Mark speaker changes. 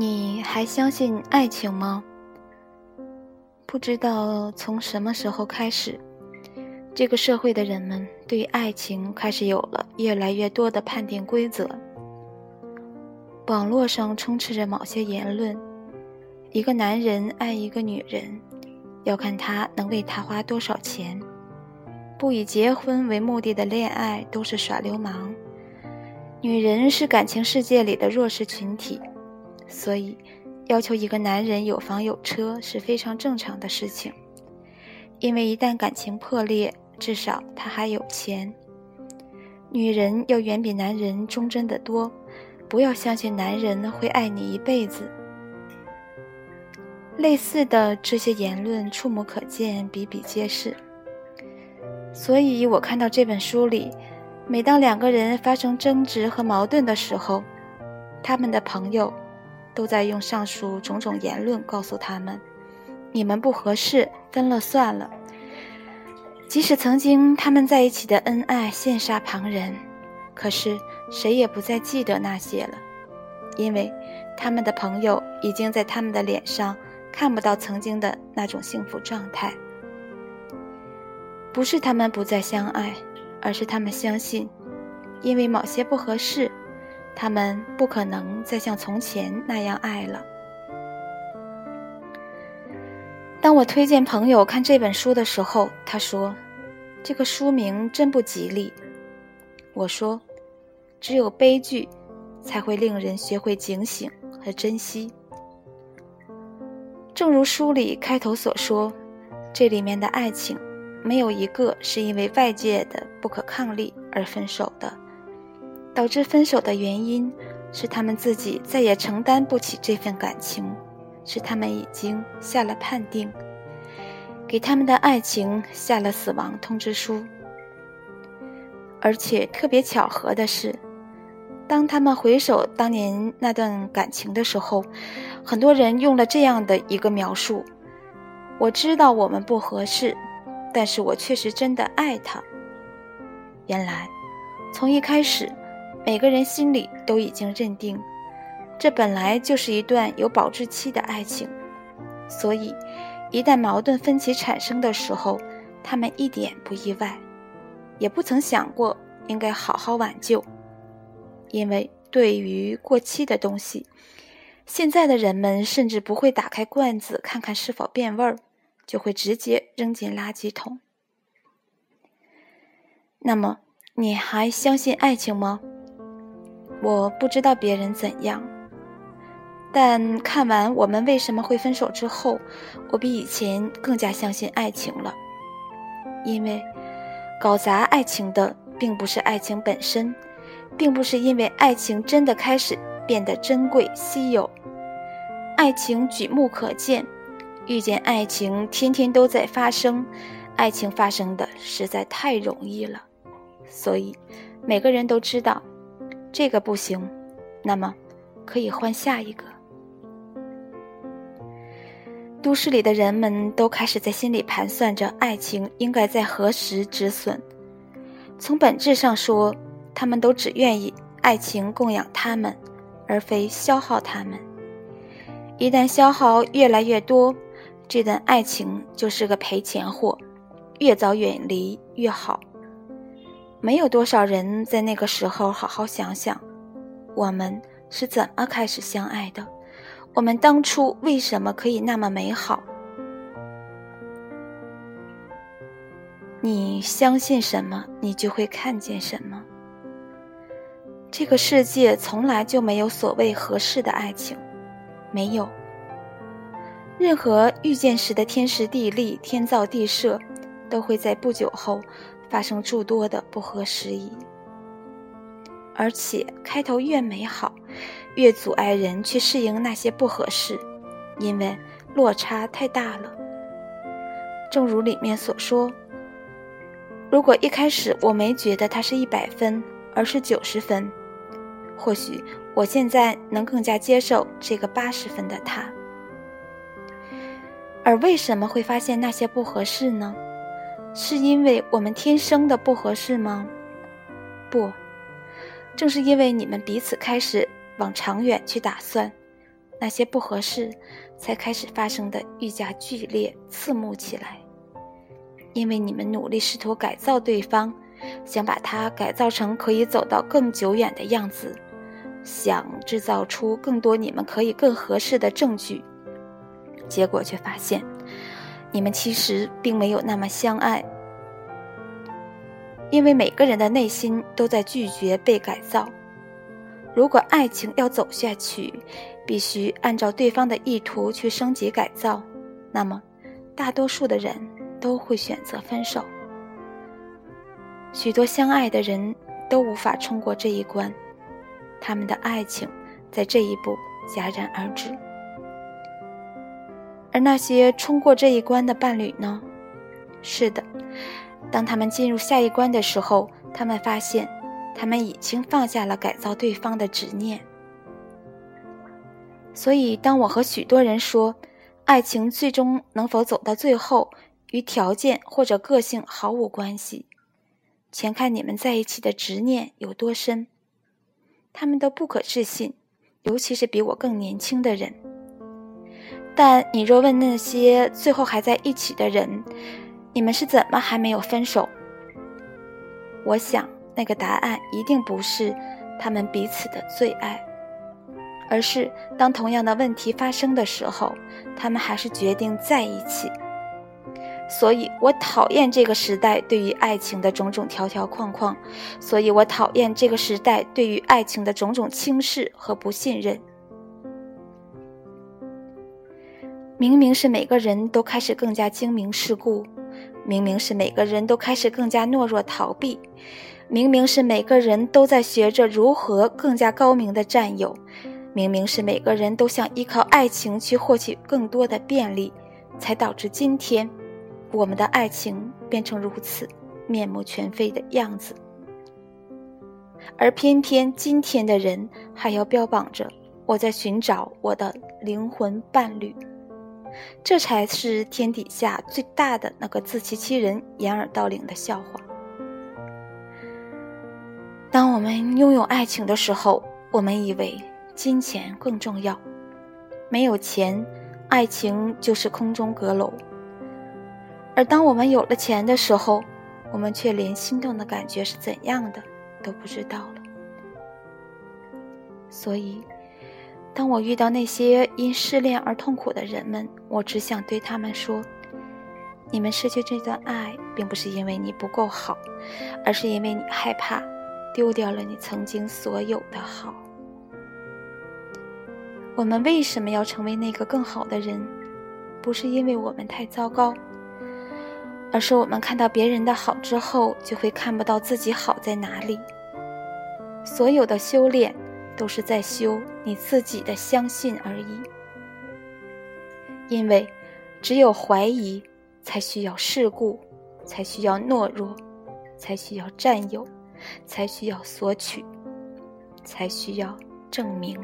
Speaker 1: 你还相信爱情吗？不知道从什么时候开始，这个社会的人们对爱情开始有了越来越多的判定规则。网络上充斥着某些言论：一个男人爱一个女人，要看他能为她花多少钱；不以结婚为目的的恋爱都是耍流氓；女人是感情世界里的弱势群体，所以。要求一个男人有房有车是非常正常的事情，因为一旦感情破裂，至少他还有钱。女人要远比男人忠贞得多，不要相信男人会爱你一辈子。类似的这些言论触目可见，比比皆是。所以我看到这本书里，每当两个人发生争执和矛盾的时候，他们的朋友。都在用上述种种言论告诉他们：“你们不合适，分了算了。”即使曾经他们在一起的恩爱羡煞旁人，可是谁也不再记得那些了，因为他们的朋友已经在他们的脸上看不到曾经的那种幸福状态。不是他们不再相爱，而是他们相信，因为某些不合适。他们不可能再像从前那样爱了。当我推荐朋友看这本书的时候，他说：“这个书名真不吉利。”我说：“只有悲剧，才会令人学会警醒和珍惜。”正如书里开头所说，这里面的爱情，没有一个是因为外界的不可抗力而分手的。导致分手的原因是他们自己再也承担不起这份感情，是他们已经下了判定，给他们的爱情下了死亡通知书。而且特别巧合的是，当他们回首当年那段感情的时候，很多人用了这样的一个描述：“我知道我们不合适，但是我确实真的爱他。”原来，从一开始。每个人心里都已经认定，这本来就是一段有保质期的爱情，所以一旦矛盾分歧产生的时候，他们一点不意外，也不曾想过应该好好挽救，因为对于过期的东西，现在的人们甚至不会打开罐子看看是否变味儿，就会直接扔进垃圾桶。那么，你还相信爱情吗？我不知道别人怎样，但看完我们为什么会分手之后，我比以前更加相信爱情了。因为搞砸爱情的并不是爱情本身，并不是因为爱情真的开始变得珍贵稀有。爱情举目可见，遇见爱情天天都在发生，爱情发生的实在太容易了，所以每个人都知道。这个不行，那么可以换下一个。都市里的人们都开始在心里盘算着爱情应该在何时止损。从本质上说，他们都只愿意爱情供养他们，而非消耗他们。一旦消耗越来越多，这段爱情就是个赔钱货，越早远离越好。没有多少人在那个时候好好想想，我们是怎么开始相爱的？我们当初为什么可以那么美好？你相信什么，你就会看见什么。这个世界从来就没有所谓合适的爱情，没有。任何遇见时的天时地利、天造地设，都会在不久后。发生诸多的不合时宜，而且开头越美好，越阻碍人去适应那些不合适，因为落差太大了。正如里面所说，如果一开始我没觉得他是一百分，而是九十分，或许我现在能更加接受这个八十分的他。而为什么会发现那些不合适呢？是因为我们天生的不合适吗？不，正是因为你们彼此开始往长远去打算，那些不合适才开始发生的愈加剧烈、刺目起来。因为你们努力试图改造对方，想把他改造成可以走到更久远的样子，想制造出更多你们可以更合适的证据，结果却发现，你们其实并没有那么相爱。因为每个人的内心都在拒绝被改造。如果爱情要走下去，必须按照对方的意图去升级改造，那么大多数的人都会选择分手。许多相爱的人都无法冲过这一关，他们的爱情在这一步戛然而止。而那些冲过这一关的伴侣呢？是的。当他们进入下一关的时候，他们发现，他们已经放下了改造对方的执念。所以，当我和许多人说，爱情最终能否走到最后，与条件或者个性毫无关系，全看你们在一起的执念有多深，他们都不可置信，尤其是比我更年轻的人。但你若问那些最后还在一起的人，你们是怎么还没有分手？我想，那个答案一定不是他们彼此的最爱，而是当同样的问题发生的时候，他们还是决定在一起。所以我讨厌这个时代对于爱情的种种条条框框，所以我讨厌这个时代对于爱情的种种轻视和不信任。明明是每个人都开始更加精明世故。明明是每个人都开始更加懦弱逃避，明明是每个人都在学着如何更加高明的占有，明明是每个人都想依靠爱情去获取更多的便利，才导致今天我们的爱情变成如此面目全非的样子。而偏偏今天的人还要标榜着我在寻找我的灵魂伴侣。这才是天底下最大的那个自欺欺人、掩耳盗铃的笑话。当我们拥有爱情的时候，我们以为金钱更重要，没有钱，爱情就是空中阁楼；而当我们有了钱的时候，我们却连心动的感觉是怎样的都不知道了。所以。当我遇到那些因失恋而痛苦的人们，我只想对他们说：你们失去这段爱，并不是因为你不够好，而是因为你害怕丢掉了你曾经所有的好。我们为什么要成为那个更好的人？不是因为我们太糟糕，而是我们看到别人的好之后，就会看不到自己好在哪里。所有的修炼。都是在修你自己的相信而已，因为只有怀疑，才需要事故，才需要懦弱，才需要占有，才需要索取，才需要证明。